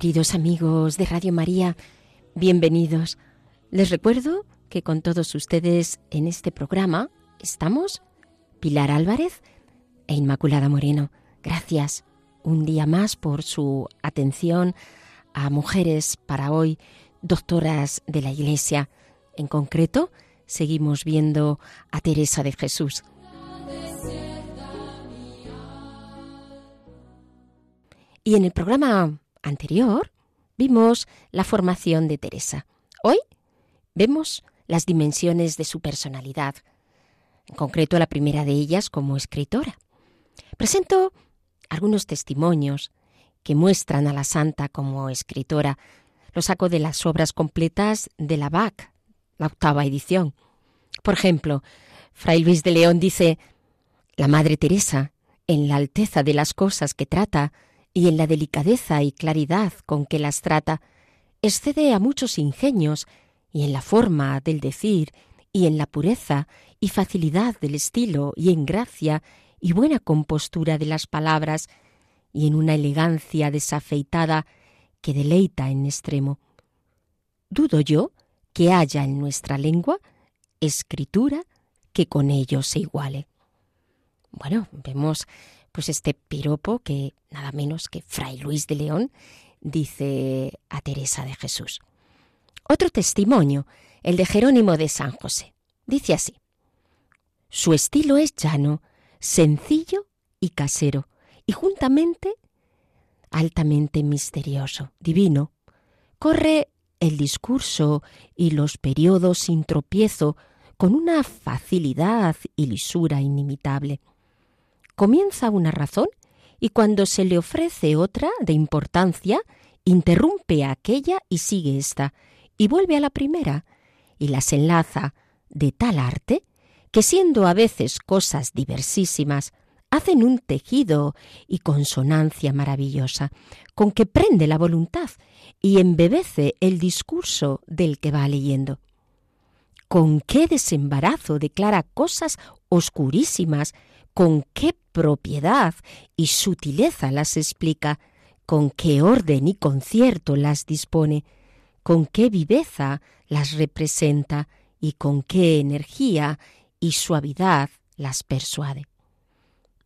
Queridos amigos de Radio María, bienvenidos. Les recuerdo que con todos ustedes en este programa estamos Pilar Álvarez e Inmaculada Moreno. Gracias un día más por su atención a mujeres para hoy, doctoras de la Iglesia. En concreto, seguimos viendo a Teresa de Jesús. Y en el programa anterior vimos la formación de Teresa. Hoy vemos las dimensiones de su personalidad, en concreto la primera de ellas como escritora. Presento algunos testimonios que muestran a la santa como escritora. Lo saco de las obras completas de la BAC, la octava edición. Por ejemplo, Fray Luis de León dice, la Madre Teresa, en la alteza de las cosas que trata y en la delicadeza y claridad con que las trata, excede a muchos ingenios y en la forma del decir y en la pureza y facilidad del estilo y en gracia y buena compostura de las palabras y en una elegancia desafeitada que deleita en extremo. Dudo yo que haya en nuestra lengua escritura que con ello se iguale. Bueno, vemos pues este piropo que nada menos que Fray Luis de León dice a Teresa de Jesús. Otro testimonio, el de Jerónimo de San José, dice así. Su estilo es llano, sencillo y casero, y juntamente altamente misterioso, divino. Corre el discurso y los periodos sin tropiezo con una facilidad y lisura inimitable. Comienza una razón y cuando se le ofrece otra de importancia, interrumpe aquella y sigue esta, y vuelve a la primera, y las enlaza de tal arte que siendo a veces cosas diversísimas, hacen un tejido y consonancia maravillosa, con que prende la voluntad y embebece el discurso del que va leyendo. Con qué desembarazo declara cosas oscurísimas, con qué propiedad y sutileza las explica, con qué orden y concierto las dispone, con qué viveza las representa y con qué energía y suavidad las persuade.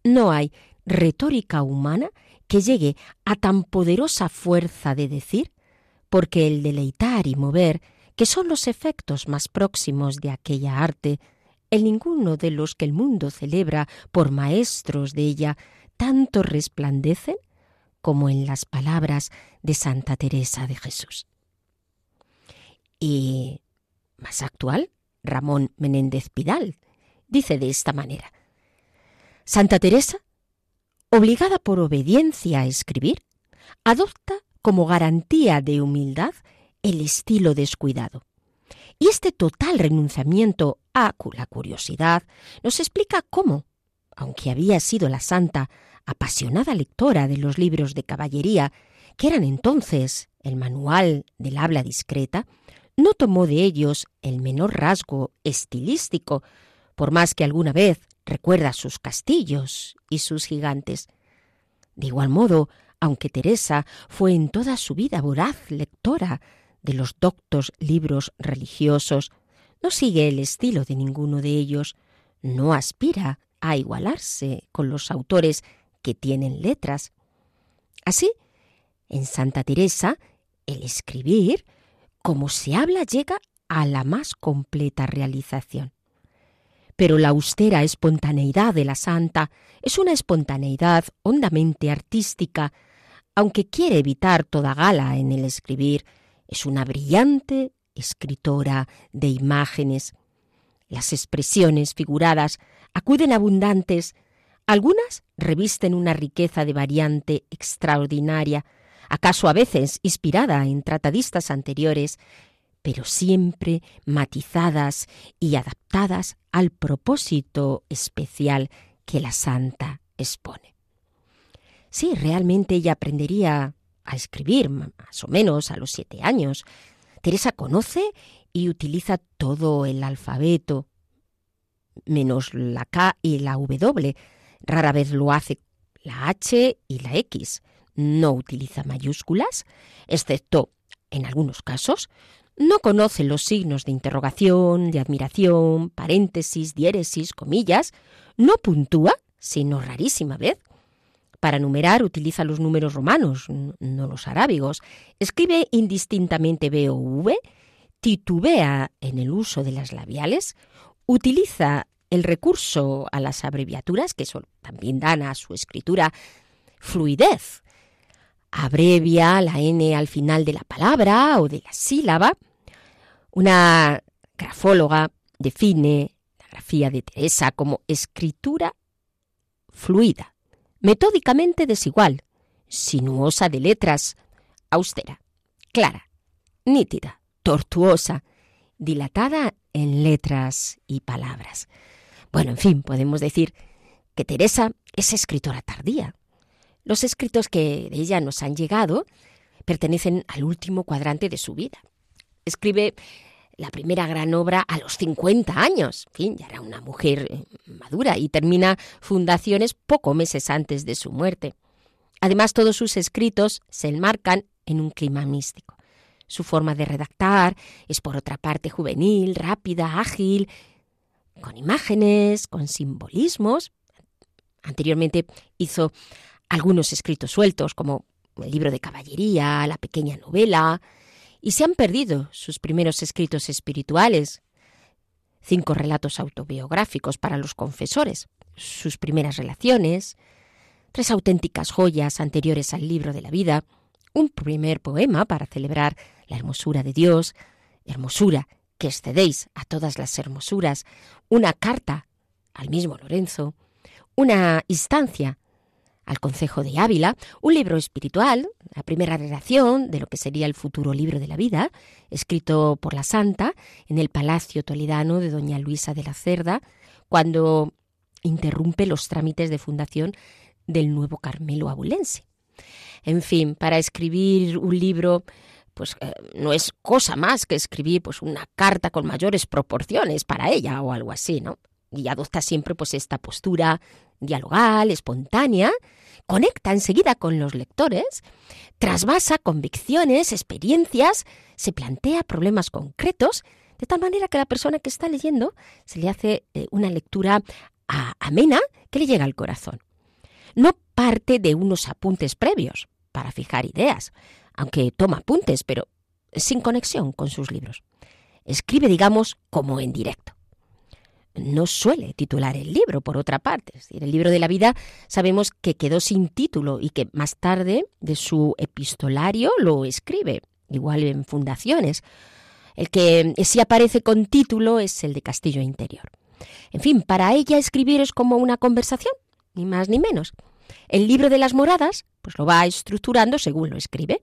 No hay retórica humana que llegue a tan poderosa fuerza de decir, porque el deleitar y mover, que son los efectos más próximos de aquella arte, en ninguno de los que el mundo celebra por maestros de ella, tanto resplandecen como en las palabras de Santa Teresa de Jesús. Y más actual, Ramón Menéndez Pidal, dice de esta manera. Santa Teresa, obligada por obediencia a escribir, adopta como garantía de humildad el estilo descuidado. Y este total renunciamiento a la curiosidad nos explica cómo, aunque había sido la santa apasionada lectora de los libros de caballería, que eran entonces el manual del habla discreta, no tomó de ellos el menor rasgo estilístico, por más que alguna vez recuerda sus castillos y sus gigantes. De igual modo, aunque Teresa fue en toda su vida voraz lectora de los doctos libros religiosos, no sigue el estilo de ninguno de ellos, no aspira a igualarse con los autores que tienen letras. Así, en Santa Teresa, el escribir, como se habla, llega a la más completa realización. Pero la austera espontaneidad de la santa es una espontaneidad hondamente artística, aunque quiere evitar toda gala en el escribir, es una brillante escritora de imágenes. Las expresiones figuradas acuden abundantes, algunas revisten una riqueza de variante extraordinaria, acaso a veces inspirada en tratadistas anteriores, pero siempre matizadas y adaptadas al propósito especial que la santa expone. Sí, realmente ella aprendería a escribir más o menos a los siete años. Teresa conoce y utiliza todo el alfabeto, menos la K y la W. Rara vez lo hace la H y la X. No utiliza mayúsculas, excepto en algunos casos. No conoce los signos de interrogación, de admiración, paréntesis, diéresis, comillas. No puntúa, sino rarísima vez. Para numerar utiliza los números romanos, no los arábigos. Escribe indistintamente B o V, titubea en el uso de las labiales, utiliza el recurso a las abreviaturas, que también dan a su escritura fluidez. Abrevia la N al final de la palabra o de la sílaba. Una grafóloga define la grafía de Teresa como escritura fluida metódicamente desigual, sinuosa de letras, austera, clara, nítida, tortuosa, dilatada en letras y palabras. Bueno, en fin, podemos decir que Teresa es escritora tardía. Los escritos que de ella nos han llegado pertenecen al último cuadrante de su vida. Escribe la primera gran obra a los 50 años. En fin, ya era una mujer eh, madura y termina Fundaciones poco meses antes de su muerte. Además, todos sus escritos se enmarcan en un clima místico. Su forma de redactar es, por otra parte, juvenil, rápida, ágil, con imágenes, con simbolismos. Anteriormente hizo algunos escritos sueltos, como el libro de caballería, la pequeña novela, y se han perdido sus primeros escritos espirituales, cinco relatos autobiográficos para los confesores, sus primeras relaciones, tres auténticas joyas anteriores al libro de la vida, un primer poema para celebrar la hermosura de Dios, hermosura que excedéis a todas las hermosuras, una carta al mismo Lorenzo, una instancia al Concejo de Ávila, un libro espiritual, la primera redacción de lo que sería el futuro libro de la vida, escrito por la Santa en el Palacio Toledano de Doña Luisa de la Cerda, cuando interrumpe los trámites de fundación del nuevo Carmelo abulense. En fin, para escribir un libro pues eh, no es cosa más que escribir pues una carta con mayores proporciones para ella o algo así, ¿no? Y adopta siempre pues esta postura dialogal, espontánea, conecta enseguida con los lectores, trasvasa convicciones, experiencias, se plantea problemas concretos, de tal manera que la persona que está leyendo se le hace eh, una lectura amena que le llega al corazón. No parte de unos apuntes previos para fijar ideas, aunque toma apuntes, pero sin conexión con sus libros. Escribe, digamos, como en directo no suele titular el libro, por otra parte. Es decir, el libro de la vida sabemos que quedó sin título y que más tarde de su epistolario lo escribe, igual en fundaciones. El que sí aparece con título es el de Castillo Interior. En fin, para ella escribir es como una conversación, ni más ni menos. El libro de las moradas, pues lo va estructurando según lo escribe.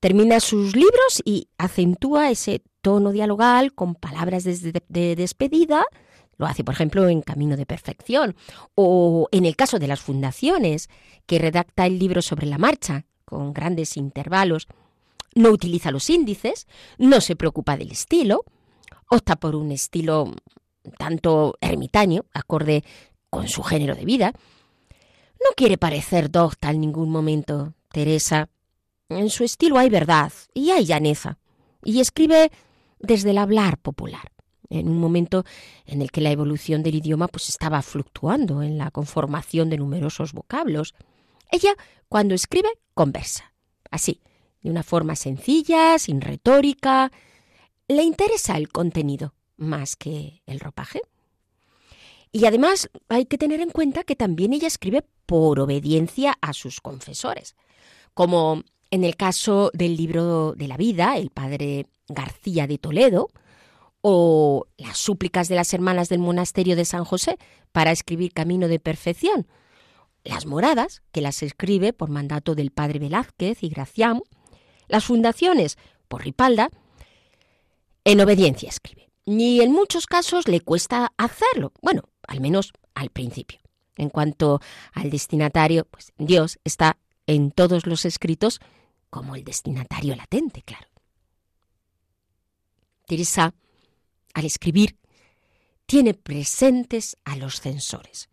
Termina sus libros y acentúa ese tono dialogal con palabras de, despedida, lo hace, por ejemplo, en Camino de Perfección, o en el caso de las fundaciones, que redacta el libro sobre la marcha, con grandes intervalos. No utiliza los índices, no se preocupa del estilo, opta por un estilo tanto ermitaño, acorde con su género de vida. No quiere parecer docta en ningún momento, Teresa. En su estilo hay verdad y hay llaneza, y escribe desde el hablar popular, en un momento en el que la evolución del idioma pues estaba fluctuando en la conformación de numerosos vocablos. Ella, cuando escribe, conversa, así, de una forma sencilla, sin retórica. Le interesa el contenido más que el ropaje. Y además hay que tener en cuenta que también ella escribe por obediencia a sus confesores, como en el caso del libro de la vida, el padre García de Toledo, o las súplicas de las hermanas del monasterio de San José para escribir Camino de Perfección, las moradas, que las escribe por mandato del padre Velázquez y Gracián, las fundaciones por Ripalda, en obediencia escribe. Y en muchos casos le cuesta hacerlo, bueno, al menos al principio. En cuanto al destinatario, pues Dios está en todos los escritos como el destinatario latente, claro. Teresa, al escribir, tiene presentes a los censores.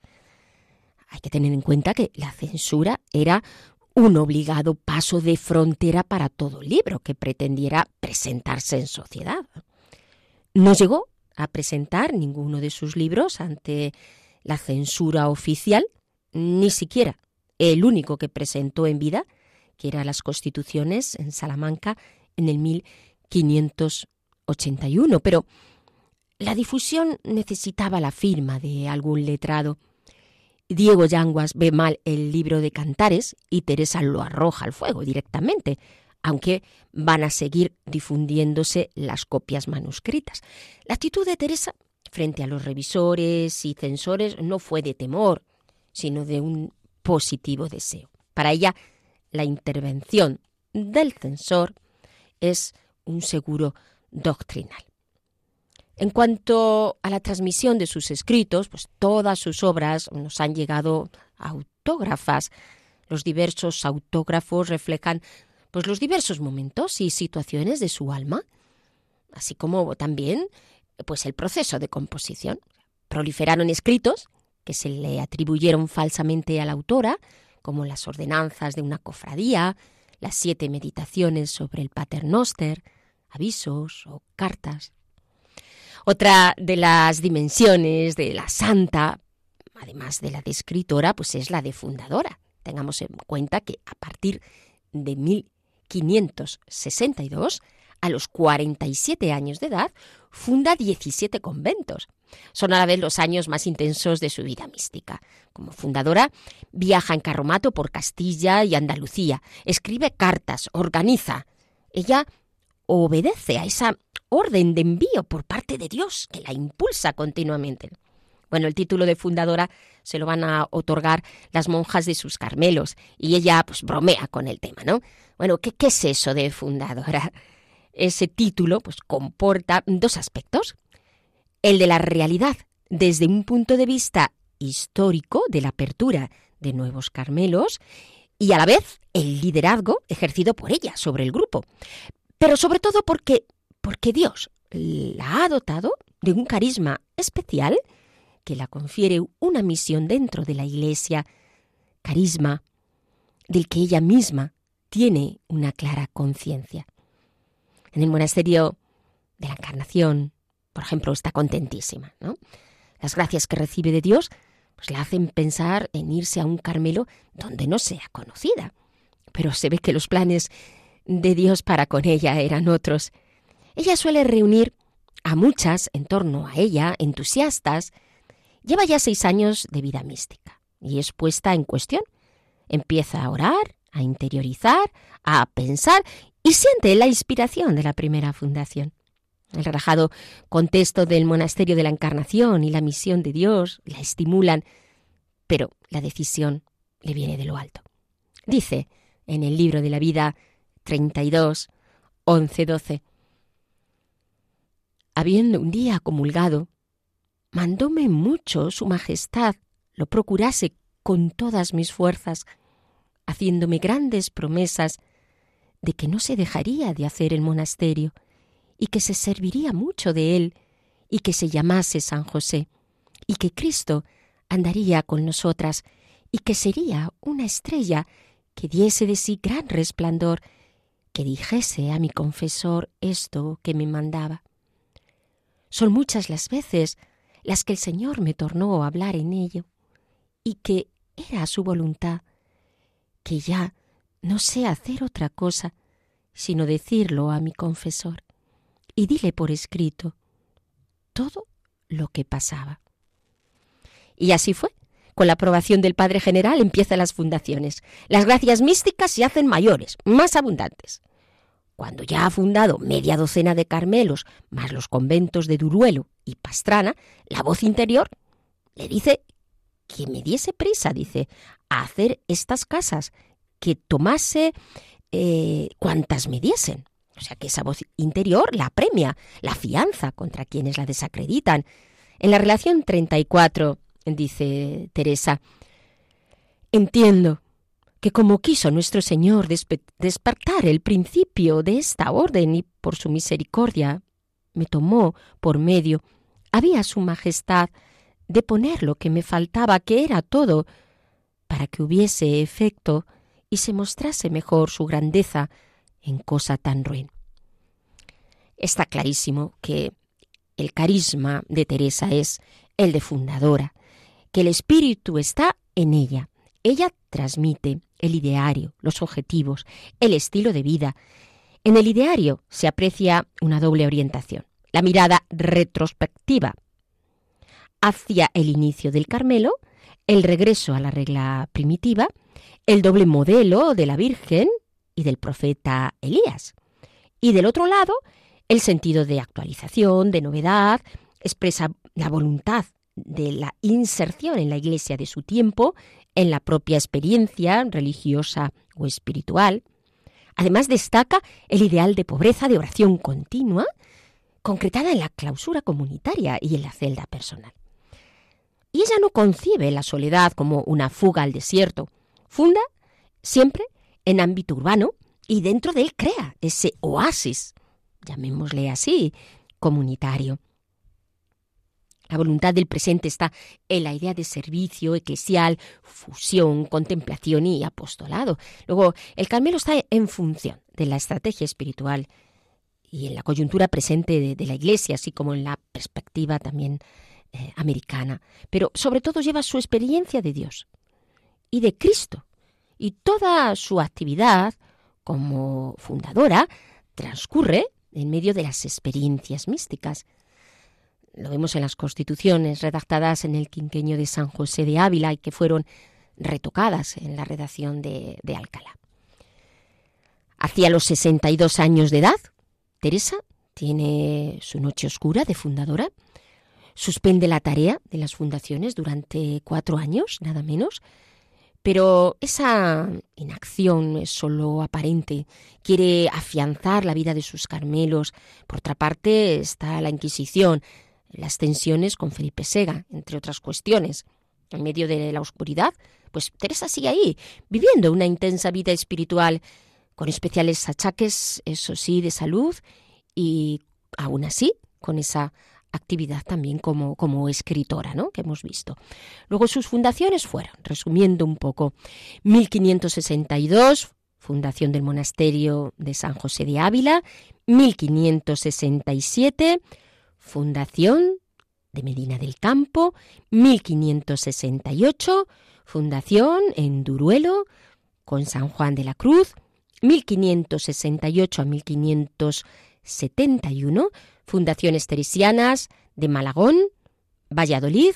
Hay que tener en cuenta que la censura era un obligado paso de frontera para todo libro que pretendiera presentarse en sociedad. No llegó a presentar ninguno de sus libros ante la censura oficial, ni siquiera el único que presentó en vida, que era las Constituciones en Salamanca en el 1581. Pero la difusión necesitaba la firma de algún letrado. Diego Yanguas ve mal el libro de Cantares y Teresa lo arroja al fuego directamente, aunque van a seguir difundiéndose las copias manuscritas. La actitud de Teresa frente a los revisores y censores no fue de temor, sino de un positivo deseo. Para ella, la intervención del censor es un seguro doctrinal. En cuanto a la transmisión de sus escritos, pues todas sus obras nos han llegado autógrafas. Los diversos autógrafos reflejan pues los diversos momentos y situaciones de su alma, así como también pues el proceso de composición. Proliferaron escritos que se le atribuyeron falsamente a la autora, como las ordenanzas de una cofradía, las siete meditaciones sobre el paternoster, avisos o cartas. Otra de las dimensiones de la santa, además de la de escritora, pues es la de fundadora. Tengamos en cuenta que a partir de 1562, a los 47 años de edad, funda 17 conventos. Son a la vez los años más intensos de su vida mística. Como fundadora, viaja en carromato por Castilla y Andalucía, escribe cartas, organiza. Ella obedece a esa orden de envío por parte de Dios que la impulsa continuamente. Bueno, el título de fundadora se lo van a otorgar las monjas de sus Carmelos y ella pues bromea con el tema, ¿no? Bueno, ¿qué, qué es eso de fundadora? Ese título pues comporta dos aspectos. El de la realidad desde un punto de vista histórico de la apertura de nuevos Carmelos y a la vez el liderazgo ejercido por ella sobre el grupo. Pero sobre todo porque porque Dios la ha dotado de un carisma especial que la confiere una misión dentro de la Iglesia, carisma del que ella misma tiene una clara conciencia. En el monasterio de la Encarnación, por ejemplo, está contentísima. ¿no? Las gracias que recibe de Dios pues la hacen pensar en irse a un Carmelo donde no sea conocida. Pero se ve que los planes de Dios para con ella eran otros ella suele reunir a muchas en torno a ella, entusiastas. Lleva ya seis años de vida mística y es puesta en cuestión. Empieza a orar, a interiorizar, a pensar y siente la inspiración de la primera fundación. El relajado contexto del monasterio de la Encarnación y la misión de Dios la estimulan, pero la decisión le viene de lo alto. Dice en el libro de la vida 32, 11, 12, habiendo un día comulgado, mandóme mucho su Majestad lo procurase con todas mis fuerzas, haciéndome grandes promesas de que no se dejaría de hacer el monasterio y que se serviría mucho de él y que se llamase San José y que Cristo andaría con nosotras y que sería una estrella que diese de sí gran resplandor, que dijese a mi confesor esto que me mandaba. Son muchas las veces las que el Señor me tornó a hablar en ello, y que era su voluntad, que ya no sé hacer otra cosa sino decirlo a mi confesor, y dile por escrito todo lo que pasaba. Y así fue. Con la aprobación del Padre General empiezan las fundaciones. Las gracias místicas se hacen mayores, más abundantes. cuando ya ha fundado media docena de Carmelos, más los conventos de Duruelo y Pastrana, la voz interior le dice que me diese prisa, dice, a hacer estas casas, que tomase eh, cuantas me diesen. O sea que esa voz interior la premia, la fianza contra quienes la desacreditan. En la relación 34, dice Teresa, entiendo que como quiso nuestro Señor despertar el principio de esta orden y por su misericordia me tomó por medio, había su majestad de poner lo que me faltaba, que era todo, para que hubiese efecto y se mostrase mejor su grandeza en cosa tan ruin. Está clarísimo que el carisma de Teresa es el de fundadora, que el espíritu está en ella. Ella transmite el ideario, los objetivos, el estilo de vida. En el ideario se aprecia una doble orientación, la mirada retrospectiva hacia el inicio del Carmelo, el regreso a la regla primitiva, el doble modelo de la Virgen y del profeta Elías. Y del otro lado, el sentido de actualización, de novedad, expresa la voluntad de la inserción en la Iglesia de su tiempo, en la propia experiencia religiosa o espiritual. Además destaca el ideal de pobreza de oración continua, concretada en la clausura comunitaria y en la celda personal. Y ella no concibe la soledad como una fuga al desierto. Funda siempre en ámbito urbano y dentro de él crea ese oasis, llamémosle así, comunitario. La voluntad del presente está en la idea de servicio eclesial, fusión, contemplación y apostolado. Luego, el Carmelo está en función de la estrategia espiritual y en la coyuntura presente de, la Iglesia, así como en la perspectiva también eh, americana. Pero sobre todo lleva su experiencia de Dios y de Cristo. Y toda su actividad como fundadora transcurre en medio de las experiencias místicas lo vemos en las constituciones redactadas en el quinqueño de San José de Ávila y que fueron retocadas en la redacción de, Alcalá. Hacia los 62 años de edad, Teresa tiene su noche oscura de fundadora, suspende la tarea de las fundaciones durante cuatro años, nada menos, pero esa inacción es solo aparente. Quiere afianzar la vida de sus carmelos. Por otra parte está la Inquisición, las tensiones con Felipe Sega, entre otras cuestiones. En medio de la oscuridad, pues Teresa sigue ahí, viviendo una intensa vida espiritual, con especiales achaques, eso sí, de salud, y aún así, con esa actividad también como, como escritora, ¿no? que hemos visto. Luego sus fundaciones fueron, resumiendo un poco, 1562, fundación del monasterio de San José de Ávila, 1567, Fundación de Medina del Campo, 1568, Fundación en Duruelo con San Juan de la Cruz, 1568 a 1571, Fundaciones Teresianas de Malagón, Valladolid,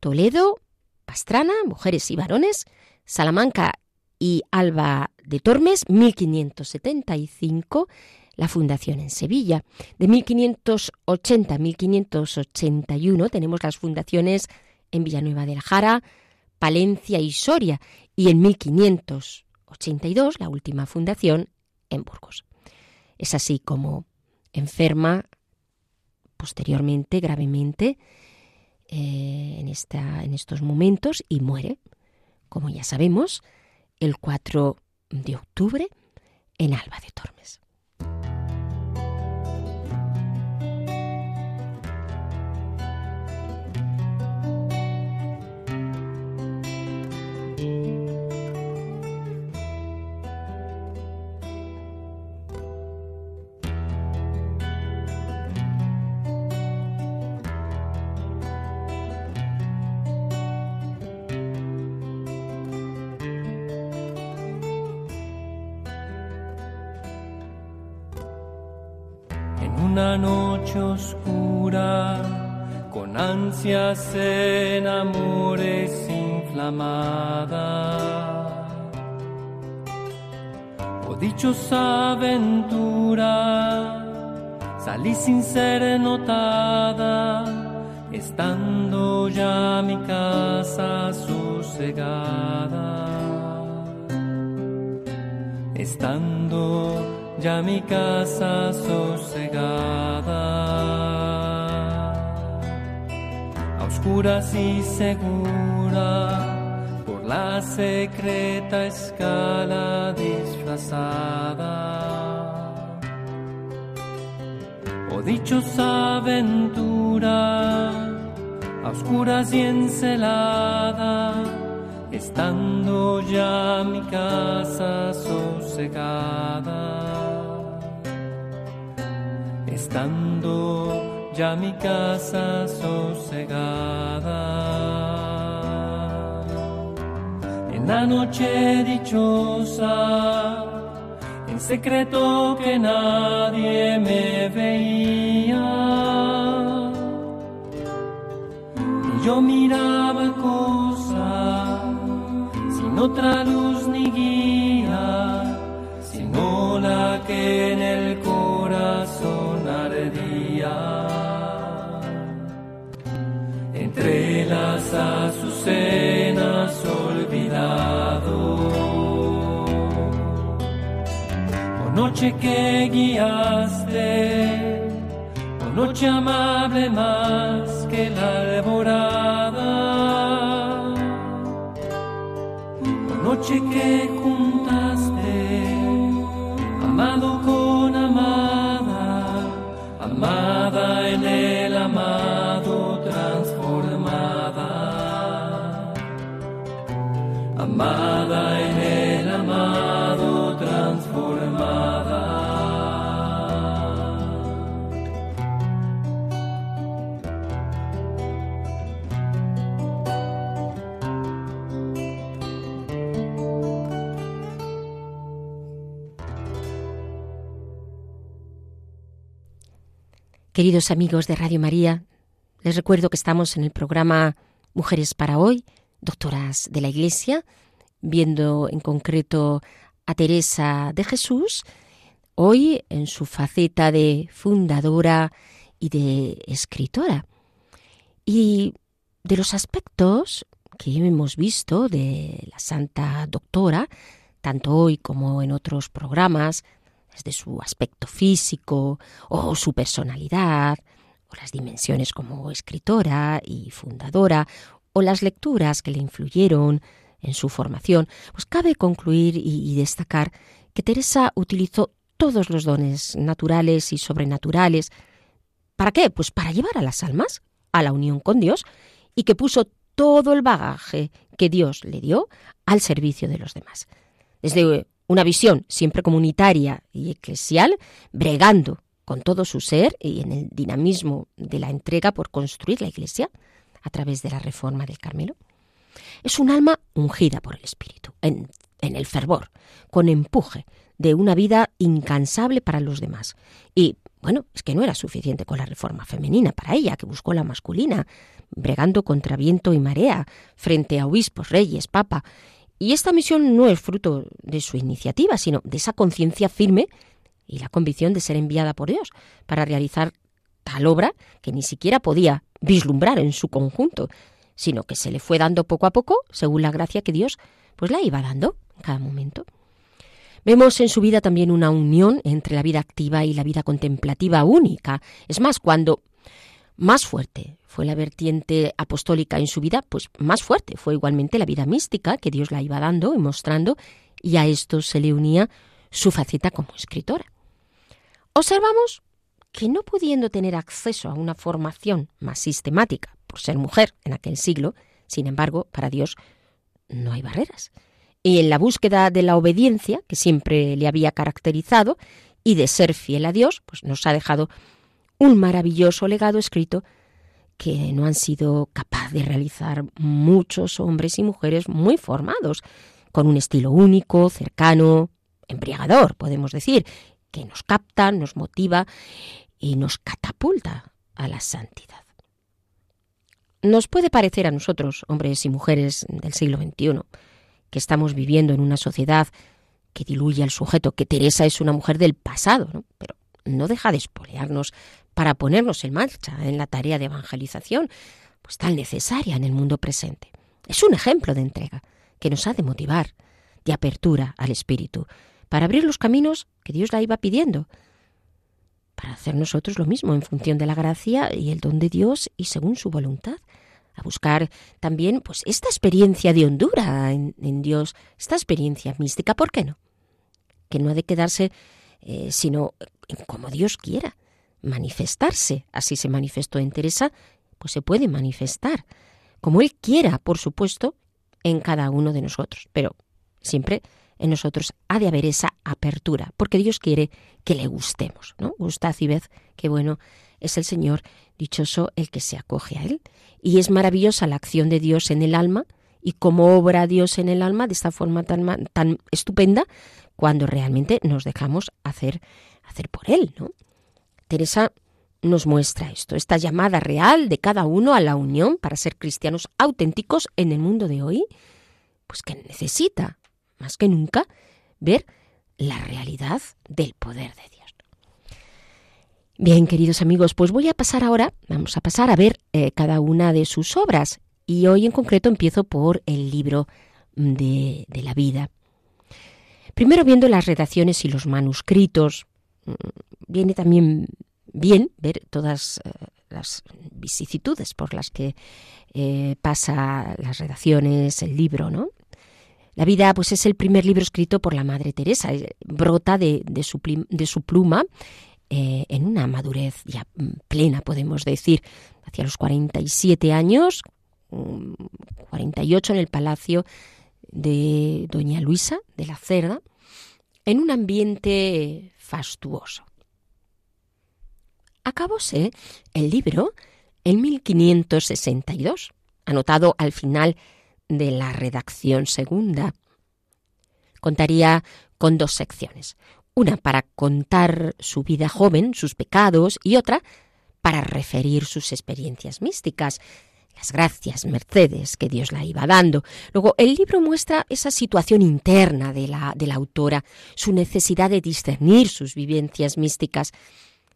Toledo, Pastrana, Mujeres y Varones, Salamanca y Alba de Tormes, 1575, la fundación en Sevilla. De 1580 a 1581 tenemos las fundaciones en Villanueva del Jara, Palencia y Soria, y en 1582 la última fundación en Burgos. Es así como enferma posteriormente gravemente eh, en, esta, en estos momentos y muere, como ya sabemos, el 4 de octubre en Alba de Tormes. Oscura, con ansias en amores inflamada. Oh dichosa aventura, salí sin ser notada, estando ya mi casa sosegada. Estando ya mi casa sosegada, a oscuras y segura la secreta escala disfrazada. Oh dichosa aventura, a oscuras y encelada, estando ya mi casa sosegada. Estando ya mi casa sosegada la noche dichosa, en secreto que nadie me veía. Y yo miraba cosa sin otra luz ni guía, sino la que en el corazón Entre las azucenas noche que guiaste, oh noche amable más que la alborada, oh noche que Queridos amigos de Radio María, les recuerdo que estamos en el programa Mujeres para Hoy, doctoras de la Iglesia, viendo en concreto a Teresa de Jesús, hoy en su faceta de fundadora y de escritora. Y de los aspectos que hemos visto de la Santa Doctora, tanto hoy como en otros programas, desde su aspecto físico o su personalidad, o las dimensiones como escritora y fundadora, o las lecturas que le influyeron en su formación, pues cabe concluir y, destacar que Teresa utilizó todos los dones naturales y sobrenaturales. ¿Para qué? Pues para llevar a las almas a la unión con Dios y que puso todo el bagaje que Dios le dio al servicio de los demás. Desde una visión siempre comunitaria y eclesial, bregando con todo su ser y en el dinamismo de la entrega por construir la Iglesia a través de la reforma del Carmelo. Es un alma ungida por el Espíritu, en, el fervor, con empuje de una vida incansable para los demás. Y bueno, es que no era suficiente con la reforma femenina para ella, que buscó la masculina, bregando contra viento y marea, frente a obispos, reyes, papa, y esta misión no es fruto de su iniciativa, sino de esa conciencia firme y la convicción de ser enviada por Dios para realizar tal obra que ni siquiera podía vislumbrar en su conjunto, sino que se le fue dando poco a poco según la gracia que Dios pues la iba dando en cada momento. Vemos en su vida también una unión entre la vida activa y la vida contemplativa única. Es más, cuando más fuerte fue la vertiente apostólica en su vida, pues más fuerte fue igualmente la vida mística que Dios la iba dando y mostrando, y a esto se le unía su faceta como escritora. Observamos que no pudiendo tener acceso a una formación más sistemática por ser mujer en aquel siglo, sin embargo, para Dios no hay barreras. Y en la búsqueda de la obediencia, que siempre le había caracterizado, y de ser fiel a Dios, pues nos ha dejado un maravilloso legado escrito que no han sido capaces de realizar muchos hombres y mujeres muy formados, con un estilo único, cercano, embriagador, podemos decir, que nos capta, nos motiva y nos catapulta a la santidad. Nos puede parecer a nosotros, hombres y mujeres del siglo XXI, que estamos viviendo en una sociedad que diluye al sujeto, que Teresa es una mujer del pasado, pero no deja de espolearnos para ponernos en marcha en la tarea de evangelización, pues tan necesaria en el mundo presente. Es un ejemplo de entrega que nos ha de motivar, de apertura al espíritu, para abrir los caminos que Dios la iba pidiendo, para hacer nosotros lo mismo en función de la gracia y el don de Dios y según su voluntad, a buscar también pues esta experiencia de hondura en, Dios, esta experiencia mística, ¿por qué no? Que no ha de quedarse eh, sino como Dios quiera, manifestarse. Así se manifestó en Teresa, pues se puede manifestar, como Él quiera, por supuesto, en cada uno de nosotros, pero siempre en nosotros ha de haber esa apertura, porque Dios quiere que le gustemos, ¿no? Gustad y ved qué bueno es el Señor, dichoso el que se acoge a Él. Y es maravillosa la acción de Dios en el alma y cómo obra Dios en el alma de esta forma tan, tan estupenda cuando realmente nos dejamos hacer, hacer por Él, ¿no? Teresa nos muestra esto, esta llamada real de cada uno a la unión para ser cristianos auténticos en el mundo de hoy, pues que necesita más que nunca, ver la realidad del poder de Dios. Bien, queridos amigos, pues voy a pasar ahora, vamos a pasar a ver eh, cada una de sus obras y hoy en concreto empiezo por el libro de, de la vida. Primero viendo las redacciones y los manuscritos, viene también bien ver todas eh, las vicisitudes por las que eh, pasa las redacciones, el libro, ¿no? La vida pues es el primer libro escrito por la Madre Teresa, eh, brota de, su, de su, pluma en una madurez ya mm, plena, podemos decir, hacia los 47 años, 48 mm, en el palacio de Doña Luisa de la Cerda, en un ambiente fastuoso. Acabóse el libro en 1562, anotado al final de la redacción segunda. Contaría con dos secciones, una para contar su vida joven, sus pecados, y otra para referir sus experiencias místicas, las gracias, mercedes que Dios la iba dando. Luego, el libro muestra esa situación interna de la, de la autora, su necesidad de discernir sus vivencias místicas.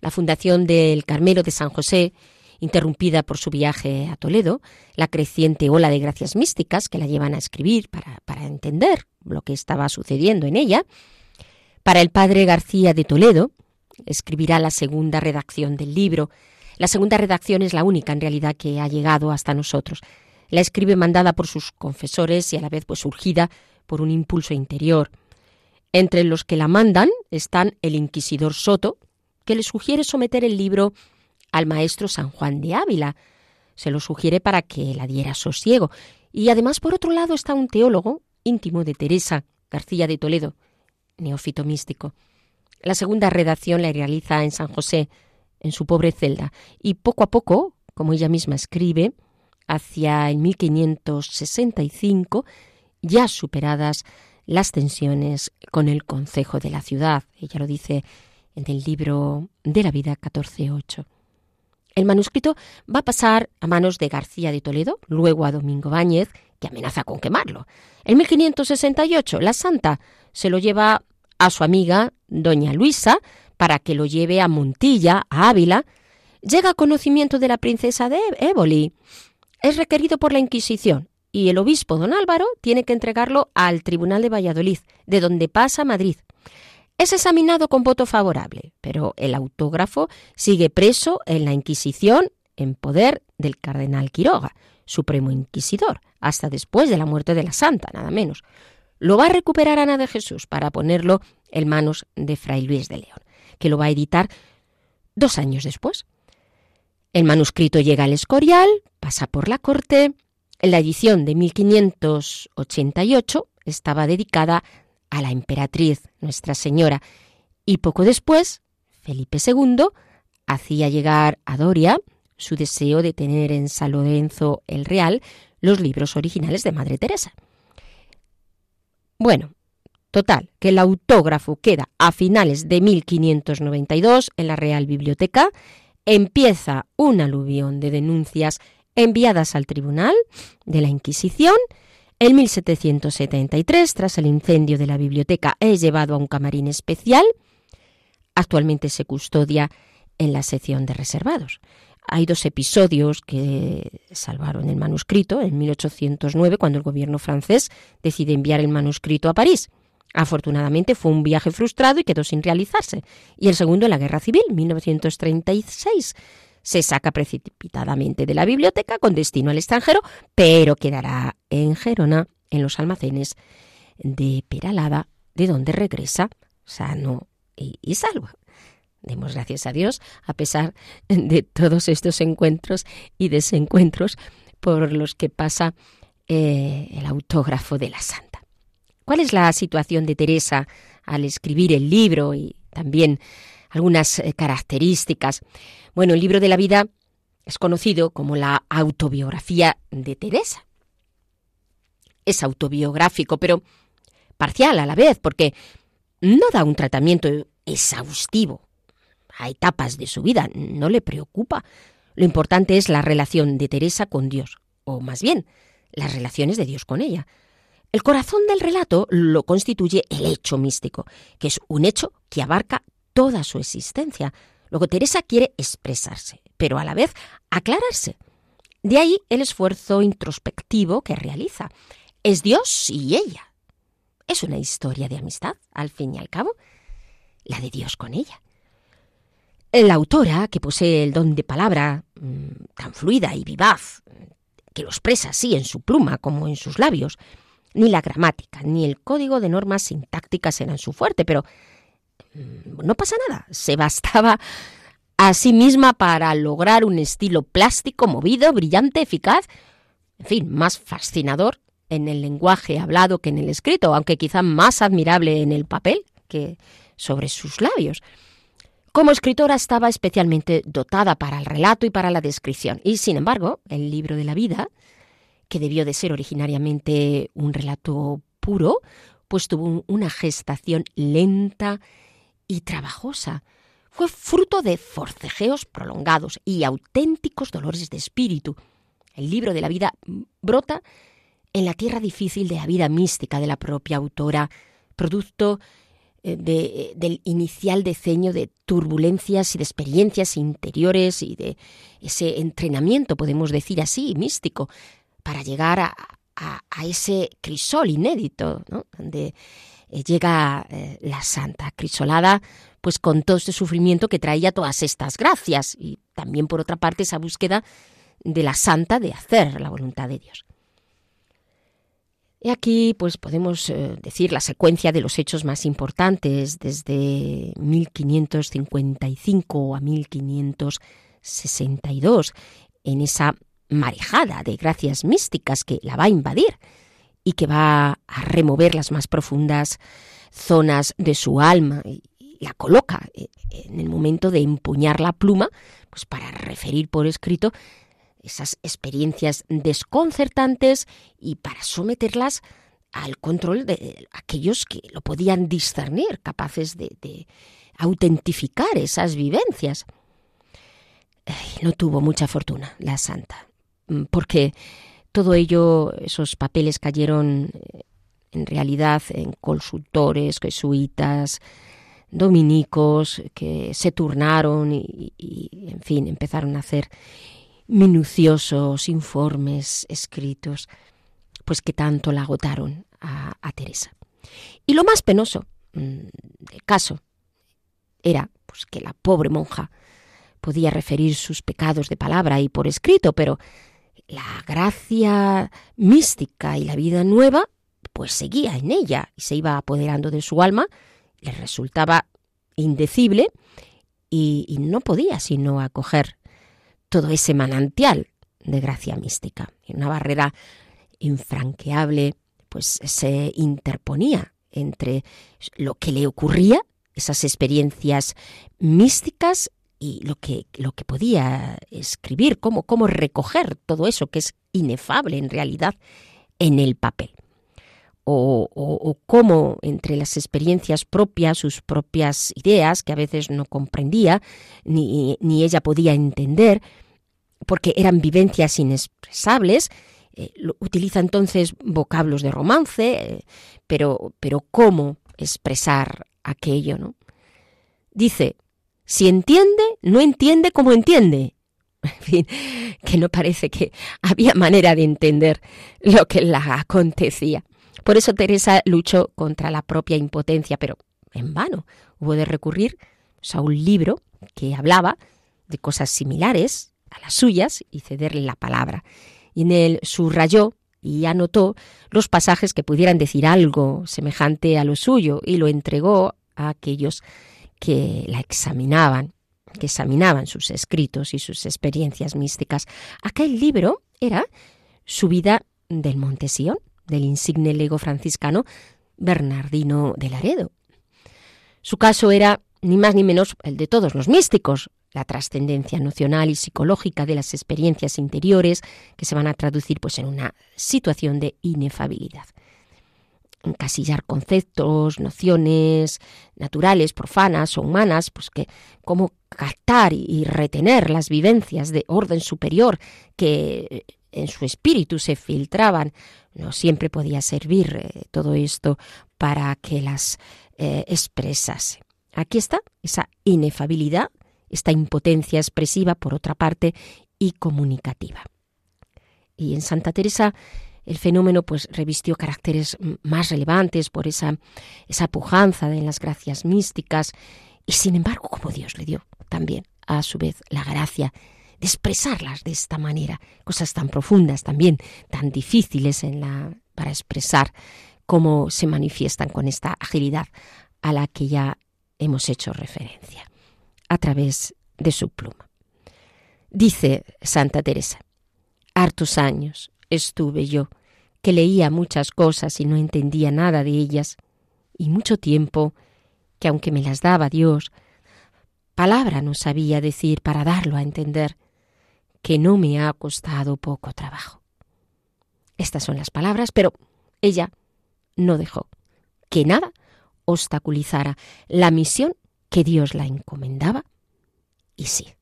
La fundación del Carmelo de San José interrumpida por su viaje a Toledo, la creciente ola de gracias místicas que la llevan a escribir para, para entender lo que estaba sucediendo en ella. Para el padre García de Toledo, escribirá la segunda redacción del libro. La segunda redacción es la única en realidad que ha llegado hasta nosotros. La escribe mandada por sus confesores y a la vez pues surgida por un impulso interior. Entre los que la mandan están el inquisidor Soto, que le sugiere someter el libro al maestro San Juan de Ávila. Se lo sugiere para que la diera sosiego. Y además, por otro lado, está un teólogo íntimo de Teresa, García de Toledo, neófito místico. La segunda redacción la realiza en San José, en su pobre celda, y poco a poco, como ella misma escribe, hacia el 1565, ya superadas las tensiones con el concejo de la ciudad. Ella lo dice en el libro de la vida 14.8. El manuscrito va a pasar a manos de García de Toledo, luego a Domingo Báñez, que amenaza con quemarlo. En 1568, la santa se lo lleva a su amiga, doña Luisa, para que lo lleve a Montilla, a Ávila. Llega a conocimiento de la princesa de Éboli. Es requerido por la Inquisición y el obispo don Álvaro tiene que entregarlo al Tribunal de Valladolid, de donde pasa a Madrid. Es examinado con voto favorable, pero el autógrafo sigue preso en la Inquisición en poder del cardenal Quiroga, supremo inquisidor, hasta después de la muerte de la santa, nada menos. Lo va a recuperar Ana de Jesús para ponerlo en manos de Fray Luis de León, que lo va a editar dos años después. El manuscrito llega al Escorial, pasa por la corte. La edición de 1588 estaba dedicada a la emperatriz Nuestra Señora y poco después Felipe II hacía llegar a Doria su deseo de tener en San Lorenzo el Real los libros originales de Madre Teresa. Bueno, total, que el autógrafo queda a finales de 1592 en la Real Biblioteca, empieza un aluvión de denuncias enviadas al Tribunal de la Inquisición, En 1773, tras el incendio de la biblioteca, es llevado a un camarín especial. Actualmente se custodia en la sección de reservados. Hay dos episodios que salvaron el manuscrito en 1809, cuando el gobierno francés decide enviar el manuscrito a París. Afortunadamente fue un viaje frustrado y quedó sin realizarse. Y el segundo en la Guerra Civil, 1936. Se saca precipitadamente de la biblioteca con destino al extranjero, pero quedará en Gerona, en los almacenes de Peralada, de donde regresa sano y, salvo. Demos gracias a Dios, a pesar de todos estos encuentros y desencuentros por los que pasa eh, el autógrafo de la santa. ¿Cuál es la situación de Teresa al escribir el libro y también algunas eh, características? Bueno, el libro de la vida es conocido como la autobiografía de Teresa. Es autobiográfico, pero parcial a la vez, porque no da un tratamiento exhaustivo a etapas de su vida, no le preocupa. Lo importante es la relación de Teresa con Dios, o más bien, las relaciones de Dios con ella. El corazón del relato lo constituye el hecho místico, que es un hecho que abarca toda su existencia. Luego Teresa quiere expresarse, pero a la vez aclararse. De ahí el esfuerzo introspectivo que realiza. Es Dios y ella. Es una historia de amistad, al fin y al cabo, la de Dios con ella. La autora, que posee el don de palabra mm, tan fluida y vivaz, que lo expresa así en su pluma como en sus labios, ni la gramática, ni el código de normas sintácticas eran su fuerte, pero mm, no pasa nada, se bastaba a sí misma para lograr un estilo plástico, movido, brillante, eficaz, en fin, más fascinador en el lenguaje hablado que en el escrito, aunque quizá más admirable en el papel que sobre sus labios. Como escritora estaba especialmente dotada para el relato y para la descripción, y sin embargo, el libro de la vida, que debió de ser originariamente un relato puro, pues tuvo una gestación lenta y trabajosa. Fue fruto de forcejeos prolongados y auténticos dolores de espíritu. El libro de la vida brota en la tierra difícil de la vida mística de la propia autora, producto eh, de, del inicial diseño de turbulencias y de experiencias interiores y de ese entrenamiento, podemos decir así, místico, para llegar a, ese crisol inédito, donde eh, llega eh, la santa crisolada, pues con todo este sufrimiento que traía todas estas gracias y también por otra parte esa búsqueda de la santa de hacer la voluntad de Dios. Y aquí pues podemos eh, decir la secuencia de los hechos más importantes desde 1555 a 1562 en esa marejada de gracias místicas que la va a invadir y que va a remover las más profundas zonas de su alma y la coloca eh, en el momento de empuñar la pluma pues para referir por escrito esas experiencias desconcertantes y para someterlas al control de aquellos que lo podían discernir, capaces de, autentificar esas vivencias. no tuvo mucha fortuna la santa, porque todo ello, esos papeles cayeron eh, en realidad en consultores, jesuitas, dominicos, que se turnaron y, en fin, empezaron a hacer minuciosos informes escritos, pues que tanto la agotaron a, Teresa. Y lo más penoso mm, del caso era pues, que la pobre monja podía referir sus pecados de palabra y por escrito, pero la gracia mística y la vida nueva pues seguía en ella y se iba apoderando de su alma, le resultaba indecible y, no podía sino acoger todo ese manantial de gracia mística. Una barrera infranqueable pues se interponía entre lo que le ocurría, esas experiencias místicas y lo que, lo que podía escribir, cómo, cómo recoger todo eso que es inefable en realidad en el papel. O, cómo entre las experiencias propias, sus propias ideas, que a veces no comprendía, ni, ni ella podía entender, porque eran vivencias inexpresables, Eh, utiliza entonces vocablos de romance, eh, pero, pero ¿cómo expresar aquello? ¿no? Dice, si entiende, no entiende como entiende. En fin, que no parece que había manera de entender lo que la acontecía. Por eso Teresa luchó contra la propia impotencia, pero en vano. Hubo de recurrir a un libro que hablaba de cosas similares a las suyas y cederle la palabra. Y en él subrayó y anotó los pasajes que pudieran decir algo semejante a lo suyo y lo entregó a aquellos que la examinaban que examinaban sus escritos y sus experiencias místicas. Aquel libro era su vida del Montesión, del insigne lego franciscano Bernardino de Laredo. Su caso era ni más ni menos el de todos los místicos, la trascendencia nocional y psicológica de las experiencias interiores que se van a traducir pues en una situación de inefabilidad encasillar conceptos, nociones naturales, profanas o humanas, pues que cómo captar y retener las vivencias de orden superior que eh, en su espíritu se filtraban, no siempre podía servir eh, todo esto para que las eh, expresase. Aquí está esa inefabilidad, esta impotencia expresiva, por otra parte, y comunicativa. Y en Santa Teresa el fenómeno pues revistió caracteres más relevantes por esa, esa pujanza de las gracias místicas y sin embargo como Dios le dio también a su vez la gracia de expresarlas de esta manera, cosas tan profundas también, tan difíciles en la, para expresar, cómo se manifiestan con esta agilidad a la que ya hemos hecho referencia, a través de su pluma. Dice Santa Teresa, hartos años estuve yo, que leía muchas cosas y no entendía nada de ellas, y mucho tiempo que aunque me las daba Dios, palabra no sabía decir para darlo a entender, que no me ha costado poco trabajo. Estas son las palabras, pero ella no dejó que nada obstaculizara la misión que Dios la encomendaba, y sí,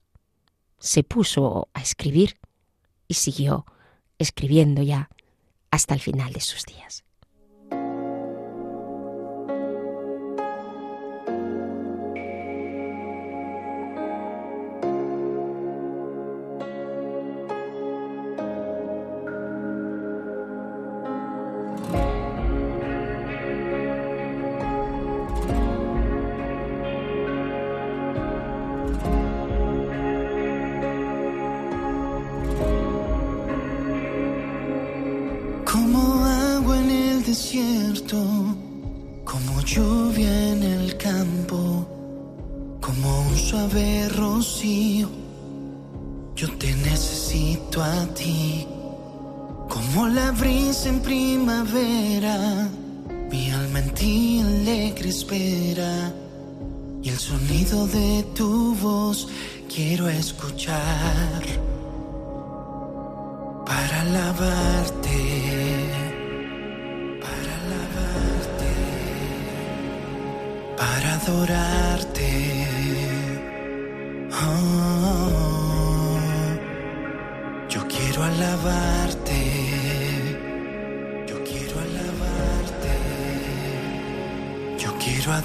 se puso a escribir y siguió escribiendo ya hasta el final de sus días. como lluvia en el campo, como un suave rocío. Yo te necesito a ti, como la brisa en primavera, mi alma en ti alegre espera y el sonido de tu voz quiero escuchar.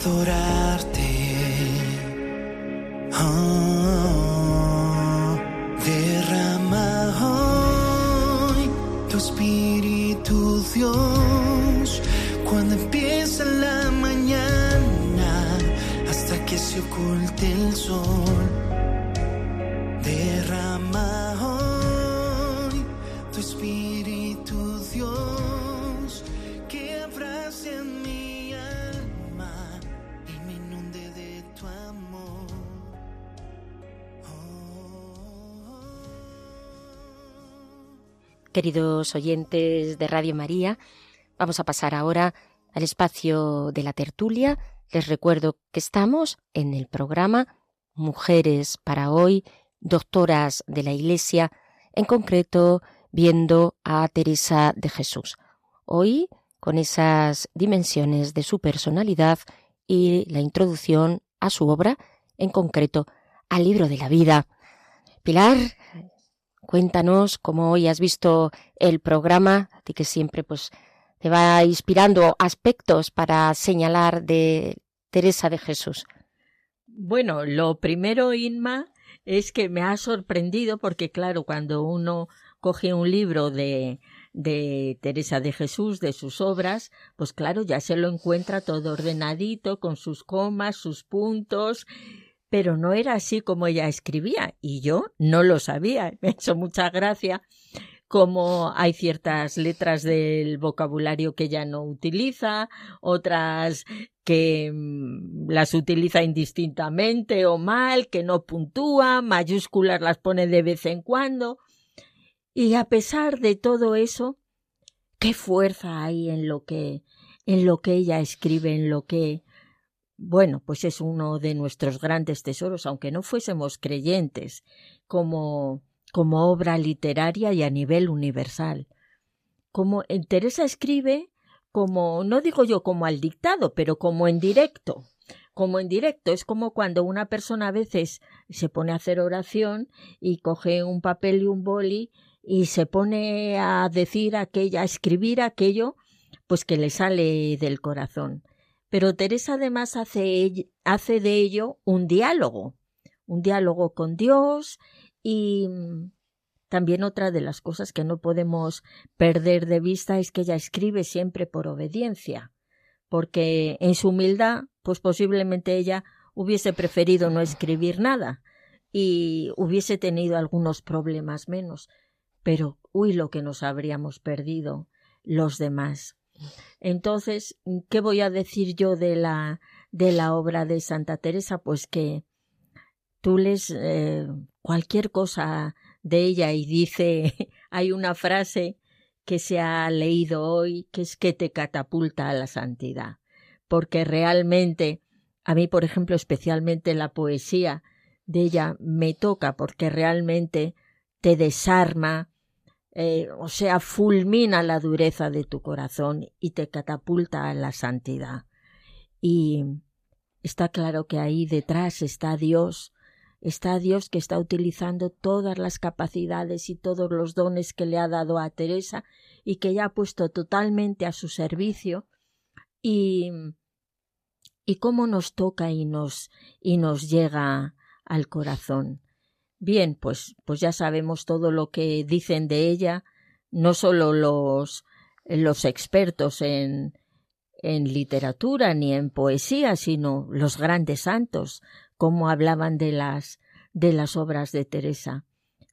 mezz'ora Oyentes de Radio María, vamos a pasar ahora al espacio de la tertulia. Les recuerdo que estamos en el programa Mujeres para hoy, doctoras de la Iglesia, en concreto viendo a Teresa de Jesús. Hoy con esas dimensiones de su personalidad y la introducción a su obra, en concreto al libro de la vida. Pilar, Cuéntanos cómo hoy has visto el programa, a ti que siempre pues te va inspirando aspectos para señalar de Teresa de Jesús. Bueno, lo primero, Inma, es que me ha sorprendido porque, claro, cuando uno coge un libro de, de Teresa de Jesús, de sus obras, pues claro, ya se lo encuentra todo ordenadito, con sus comas, sus puntos, pero no era así como ella escribía, y yo no lo sabía. Me hecho mucha gracia como hay ciertas letras del vocabulario que ella no utiliza, otras que mm, las utiliza indistintamente o mal, que no puntúa, mayúsculas las pone de vez en cuando. Y a pesar de todo eso, qué fuerza hay en lo que en lo que ella escribe, en lo que bueno, pues es uno de nuestros grandes tesoros, aunque no fuésemos creyentes, como como obra literaria y a nivel universal. Como Teresa escribe como no digo yo como al dictado, pero como en directo. Como en directo es como cuando una persona a veces se pone a hacer oración y coge un papel y un boli y se pone a decir aquella, a escribir aquello, pues que le sale del corazón. Pero Teresa además hace, de ello un diálogo, un diálogo con Dios y mm, también otra de las cosas que no podemos perder de vista es que ella escribe siempre por obediencia, porque en su humildad, pues posiblemente ella hubiese preferido no escribir nada y hubiese tenido algunos problemas menos. Pero, uy, lo que nos habríamos perdido los demás. Entonces, ¿qué voy a decir yo de la, de la obra de Santa Teresa? Pues que tú les eh, cualquier cosa de ella y dice, hay una frase que se ha leído hoy que es que te catapulta a la santidad, porque realmente a mí, por ejemplo, especialmente la poesía de ella me toca porque realmente te desarma, eh, o sea, fulmina la dureza de tu corazón y te catapulta a la santidad. Y está claro que ahí detrás está Dios está Dios que está utilizando todas las capacidades y todos los dones que le ha dado a Teresa y que ella ha puesto totalmente a su servicio y y cómo nos toca y nos y nos llega al corazón. Bien, pues pues ya sabemos todo lo que dicen de ella, no solo los los expertos en en literatura ni en poesía, sino los grandes santos, cómo hablaban de las de las obras de Teresa,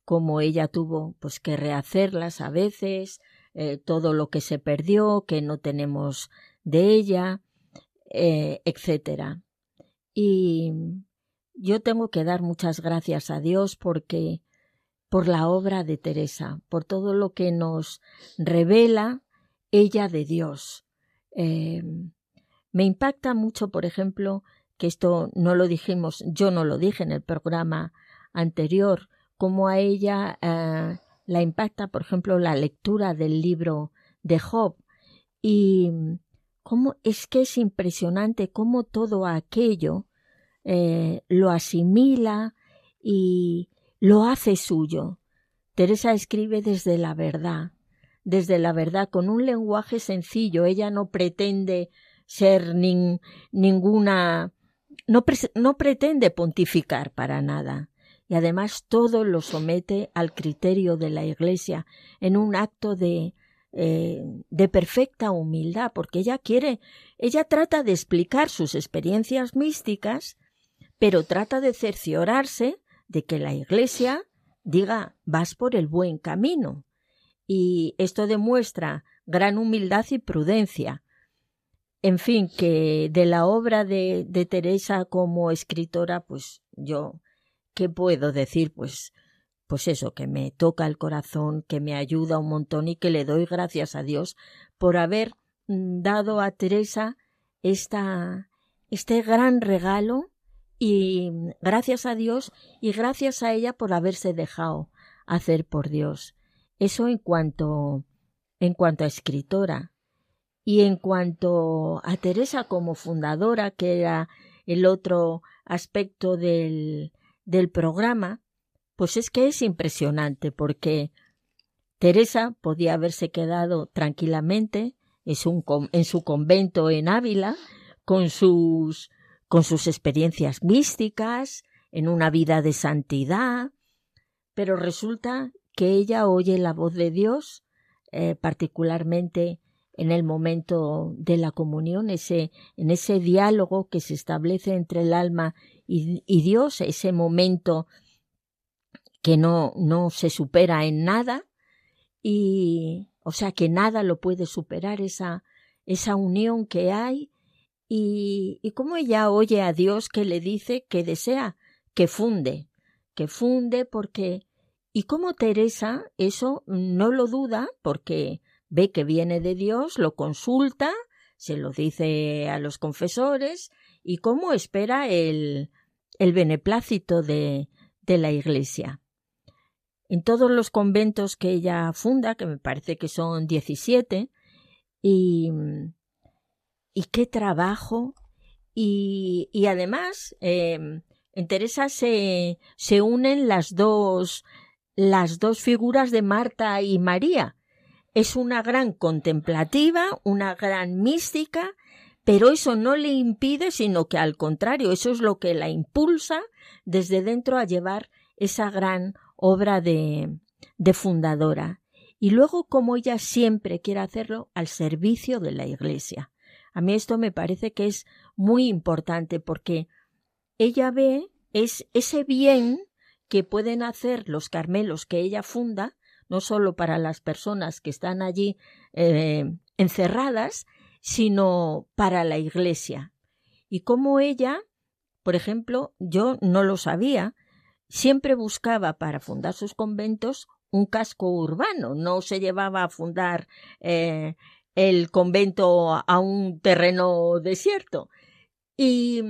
cómo ella tuvo pues que rehacerlas a veces, eh, todo lo que se perdió, que no tenemos de ella, eh, etcétera. Y yo tengo que dar muchas gracias a Dios porque por la obra de Teresa, por todo lo que nos revela ella de Dios. Eh, me impacta mucho, por ejemplo, que esto no lo dijimos, yo no lo dije en el programa anterior, como a ella eh, la impacta, por ejemplo, la lectura del libro de Job y cómo es que es impresionante cómo todo aquello eh, lo asimila y lo hace suyo. Teresa escribe desde la verdad, desde la verdad, con un lenguaje sencillo. Ella no pretende ser ninguna no, pretende pontificar para nada y además todo lo somete al criterio de la Iglesia en un acto de, eh, de perfecta humildad, porque ella quiere, ella trata de explicar sus experiencias místicas, pero trata de cerciorarse de que la Iglesia diga vas por el buen camino. Y esto demuestra gran humildad y prudencia, en fin, que de la obra de, de Teresa como escritora, pues yo, ¿qué puedo decir? Pues, pues eso, que me toca el corazón, que me ayuda un montón y que le doy gracias a Dios por haber mm, dado a Teresa esta, este gran regalo y gracias a Dios y gracias a ella por haberse dejado hacer por Dios. Eso en cuanto en cuanto a escritora. Y en cuanto a Teresa como fundadora, que era el otro aspecto del, del programa, pues es que es impresionante porque Teresa podía haberse quedado tranquilamente en su, en su convento en Ávila con sus, con sus experiencias místicas, en una vida de santidad, pero resulta que ella oye la voz de Dios, eh, particularmente en el momento de la comunión, ese, en ese diálogo que se establece entre el alma y, y Dios, ese momento que no, no se supera en nada, y o sea que nada lo puede superar esa, esa unión que hay, y, cómo ella oye a Dios que le dice que desea que funde, que funde porque y como Teresa eso no lo duda porque ve que viene de Dios, lo consulta, se lo dice a los confesores y cómo espera el, el beneplácito de, de la Iglesia. En todos los conventos que ella funda, que me parece que son 17, y, y qué trabajo, y, y además eh, en Teresa se, se unen las dos, las dos figuras de Marta y María. Es una gran contemplativa, una gran mística, pero eso no le impide, sino que al contrario, eso es lo que la impulsa desde dentro a llevar esa gran obra de, de fundadora. Y luego, como ella siempre quiere hacerlo, al servicio de la Iglesia. A mí esto me parece que es muy importante porque ella ve es ese bien que pueden hacer los Carmelos que ella funda, no solo para las personas que están allí eh, encerradas, sino para la Iglesia. Y como ella, por ejemplo, yo no lo sabía, siempre buscaba para fundar sus conventos un casco urbano, no se llevaba a fundar eh, el convento a un terreno desierto. Y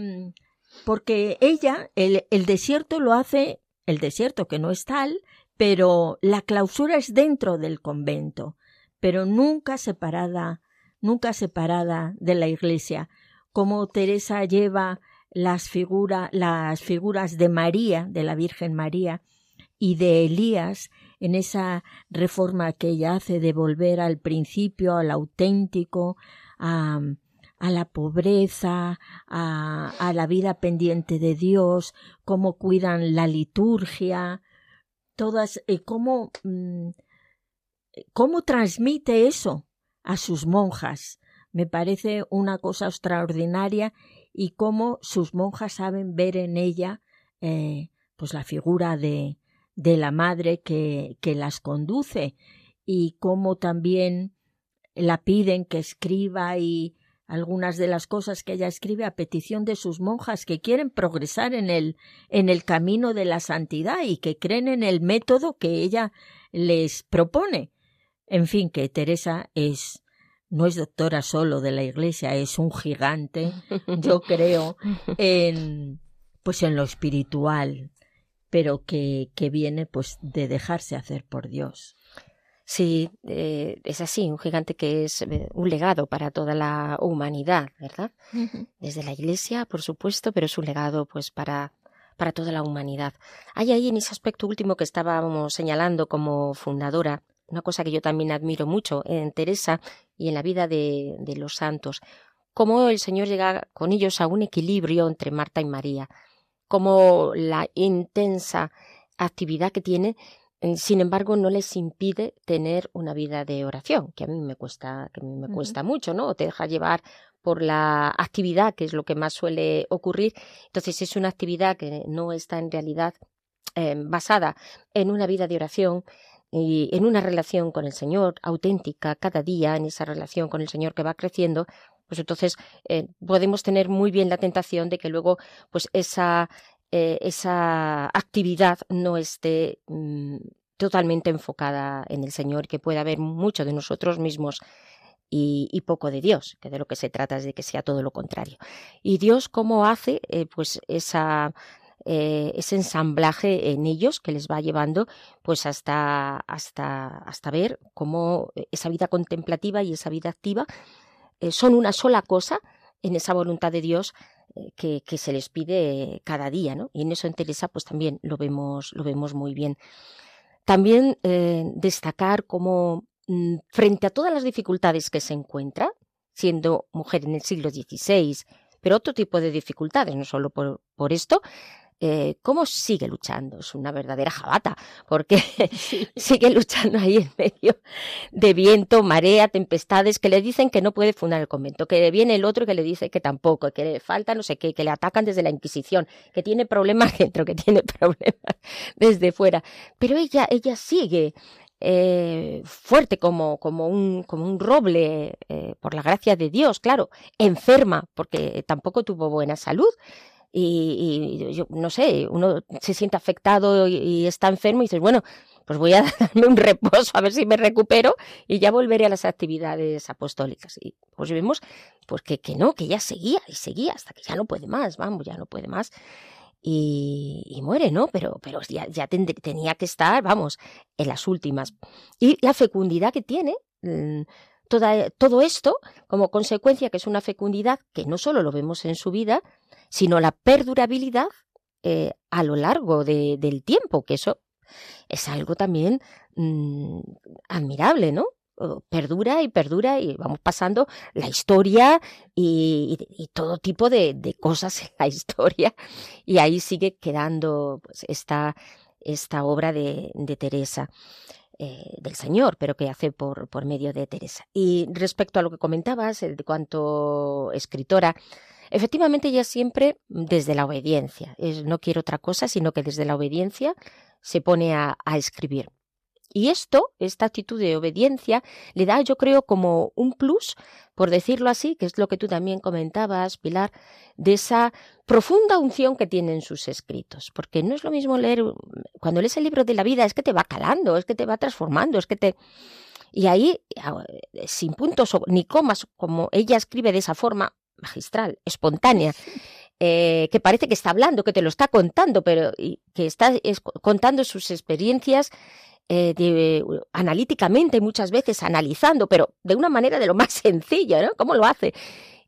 porque ella, el, el desierto lo hace, el desierto que no es tal, pero la clausura es dentro del convento, pero nunca separada, nunca separada de la iglesia, como Teresa lleva las, las figuras de María, de la Virgen María, y de Elías en esa reforma que ella hace de volver al principio, al auténtico, a, la pobreza, a, a la vida pendiente de Dios, cómo cuidan la liturgia, todas, eh, cómo, mm, cómo transmite eso a sus monjas. Me parece una cosa extraordinaria y cómo sus monjas saben ver en ella eh, pues la figura de, de la madre que, que las conduce y cómo también la piden que escriba y, algunas de las cosas que ella escribe a petición de sus monjas que quieren progresar en el, en el camino de la santidad y que creen en el método que ella les propone. En fin, que Teresa es no es doctora solo de la Iglesia, es un gigante, yo creo, en pues en lo espiritual, pero que, que viene pues de dejarse hacer por Dios. Sí, eh, es así, un gigante que es eh, un legado para toda la humanidad, ¿verdad? Desde la Iglesia, por supuesto, pero es un legado pues para para toda la humanidad. Hay ahí en ese aspecto último que estábamos señalando como fundadora, una cosa que yo también admiro mucho en Teresa y en la vida de, de los santos, cómo el Señor llega con ellos a un equilibrio entre Marta y María, cómo la intensa actividad que tiene sin embargo, no les impide tener una vida de oración, que a mí me cuesta, que a mí me cuesta mucho, ¿no? O te deja llevar por la actividad, que es lo que más suele ocurrir. Entonces, es una actividad que no está en realidad eh, basada en una vida de oración, y en una relación con el Señor auténtica cada día, en esa relación con el Señor que va creciendo, pues entonces eh, podemos tener muy bien la tentación de que luego pues esa eh, esa actividad no esté mm, totalmente enfocada en el Señor, que pueda haber mucho de nosotros mismos y, poco de Dios, que de lo que se trata es de que sea todo lo contrario. Y Dios, ¿cómo hace eh, pues esa, ese ensamblaje en ellos que les va llevando pues hasta, hasta, hasta ver cómo esa vida contemplativa y esa vida activa son una sola cosa en esa voluntad de Dios que, que, se les pide cada día, ¿no? Y en eso en Teresa pues también lo vemos, lo vemos muy bien. También eh, destacar cómo mm, frente a todas las dificultades que se encuentra, siendo mujer en el siglo XVI, pero otro tipo de dificultades, no solo por esto, eh, cómo sigue luchando. Es una verdadera jabata, porque sigue luchando ahí en medio de viento, marea, tempestades, que le dicen que no puede fundar el convento, que viene el otro que le dice que tampoco, que le falta no sé qué, que le atacan desde la Inquisición, que tiene problemas dentro, que tiene problemas desde fuera. Pero ella, ella sigue eh, fuerte como, como, un, como un roble, eh, por la gracia de Dios, claro, enferma, porque tampoco tuvo buena salud. Y, yo no sé, uno se siente afectado y, está enfermo y dices, bueno, pues voy a darme un reposo a ver si me recupero y ya volveré a las actividades apostólicas. Y pues vemos pues que, que no, que ya seguía y seguía hasta que ya no puede más, vamos, ya no puede más y, muere, ¿no? Pero, pero ya, ya tenía que estar, vamos, en las últimas. Y la fecundidad que tiene, mm, todo esto, como consecuencia que es una fecundidad que no solo lo vemos en su vida, sino la perdurabilidad eh, a lo largo de, del tiempo, que eso es algo también mm, admirable, ¿no? perdura y perdura y vamos pasando la historia y, todo tipo de, cosas en la historia y ahí sigue quedando pues, esta, esta obra de, Teresa. Eh, del Señor, pero que hace por, por medio de Teresa. Y respecto a lo que comentabas, de cuanto escritora, efectivamente ella siempre desde la obediencia, no quiero otra cosa, sino que desde la obediencia se pone a escribir. Y esto, esta actitud de obediencia, le da, yo creo, como un plus, por decirlo así, que es lo que tú también comentabas, Pilar, de esa profunda unción que tienen sus escritos. Porque no es lo mismo leer, cuando lees el libro de la vida, es que te va calando, es que te va transformando, es que te... Y ahí, sin puntos ni comas, como ella escribe de esa forma magistral, espontánea, eh, que parece que está hablando, que te lo está contando, pero que está contando sus experiencias eh, de, analíticamente muchas veces analizando, pero de una manera de lo más sencilla, ¿no? ¿Cómo lo hace?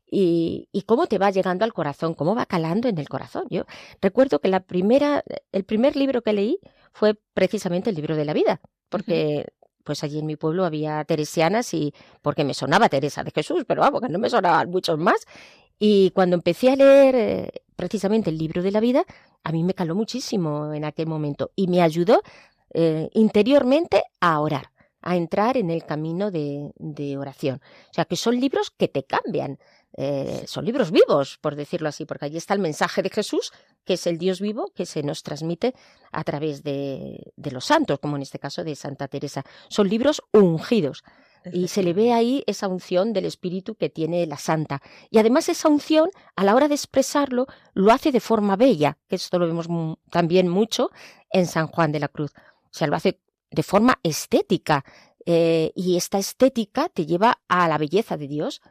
Y, y, cómo te va llegando al corazón, cómo va calando en el corazón. Yo recuerdo que la primera, el primer libro que leí fue precisamente el libro de la vida, porque pues allí en mi pueblo había teresianas y porque me sonaba Teresa de Jesús, pero vamos, que no me sonaban muchos más. Y cuando empecé a leer eh, precisamente el libro de la vida, a mí me caló muchísimo en aquel momento y me ayudó eh, interiormente a orar, a entrar en el camino de, oración. O sea, que son libros que te cambian. Eh, son libros vivos, por decirlo así, porque allí está el mensaje de Jesús, que es el Dios vivo que se nos transmite a través de, de los santos, como en este caso de Santa Teresa. Son libros ungidos. Y se le ve ahí esa unción del espíritu que tiene la santa. Y además esa unción, a la hora de expresarlo, lo hace de forma bella, que esto lo vemos también mucho en San Juan de la Cruz. O sea, lo hace de forma estética. Eh, y esta estética te lleva a la belleza de Dios,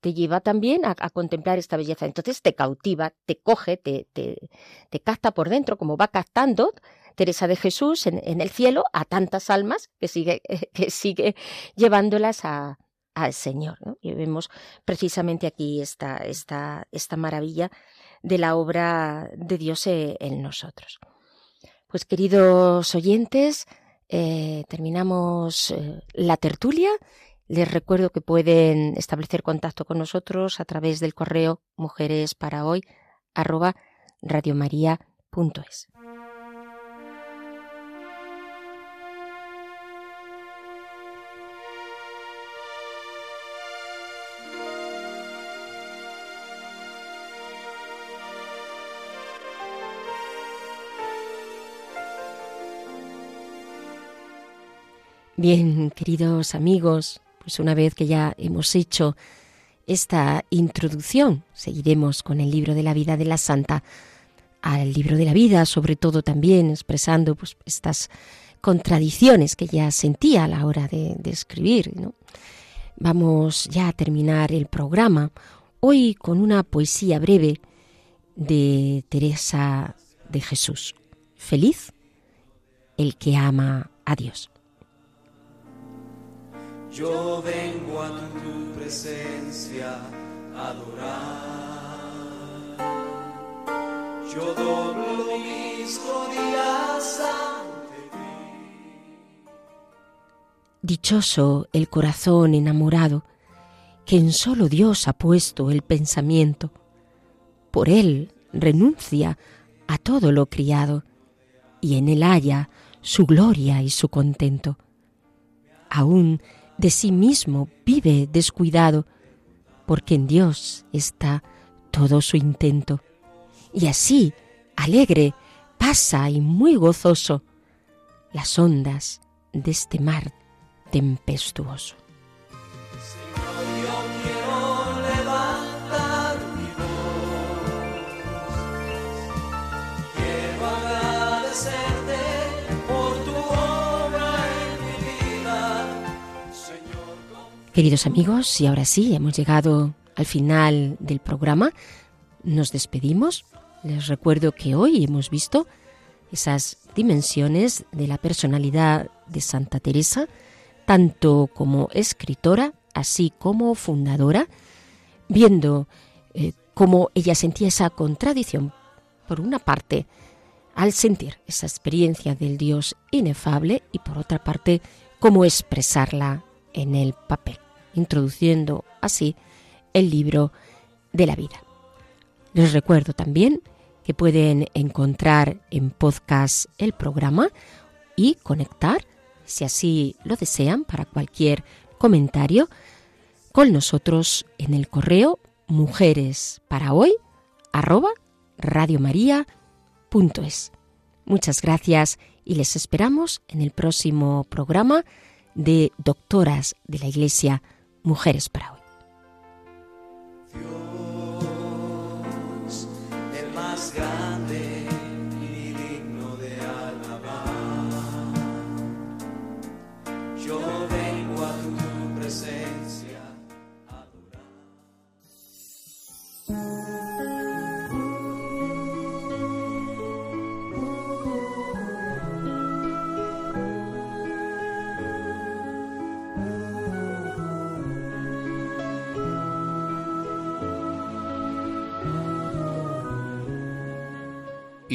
te lleva también a, contemplar esta belleza. Entonces te cautiva, te coge, te, te, te capta por dentro, como va captando Teresa de Jesús en, el cielo a tantas almas que sigue, que sigue llevándolas a, al Señor. Y vemos precisamente aquí esta, esta, esta maravilla de la obra de Dios e, en nosotros. Pues queridos oyentes, eh, terminamos eh, la tertulia. Les recuerdo que pueden establecer contacto con nosotros a través del correo mujeres para hoy Bien, queridos amigos, pues una vez que ya hemos hecho esta introducción, seguiremos con el libro de la vida de la santa, al libro de la vida, sobre todo también expresando pues, estas contradicciones que ya sentía a la hora de, escribir. Vamos ya a terminar el programa hoy con una poesía breve de Teresa de Jesús. Feliz el que ama a Dios. Yo vengo a tu presencia a adorar. yo doblo mis rodillas ante Dichoso el corazón enamorado, que en solo Dios ha puesto el pensamiento. Por él renuncia a todo lo criado, y en él halla su gloria y su contento. Aún de sí mismo vive descuidado, porque en Dios está todo su intento. Y así, alegre, pasa y muy gozoso las ondas de este mar tempestuoso. Queridos amigos, y ahora sí, hemos llegado al final del programa. Nos despedimos. Les recuerdo que hoy hemos visto esas dimensiones de la personalidad de Santa Teresa, tanto como escritora, así como fundadora, viendo eh, cómo ella sentía esa contradicción, por una parte, al sentir esa experiencia del Dios inefable y por otra parte, cómo expresarla en el papel, introduciendo así el libro de la vida. Les recuerdo también que pueden encontrar en podcast el programa y conectar, si así lo desean, para cualquier comentario con nosotros en el correo mujeres para hoy. Muchas gracias y les esperamos en el próximo programa de Doctoras de la Iglesia Mujeres para hoy.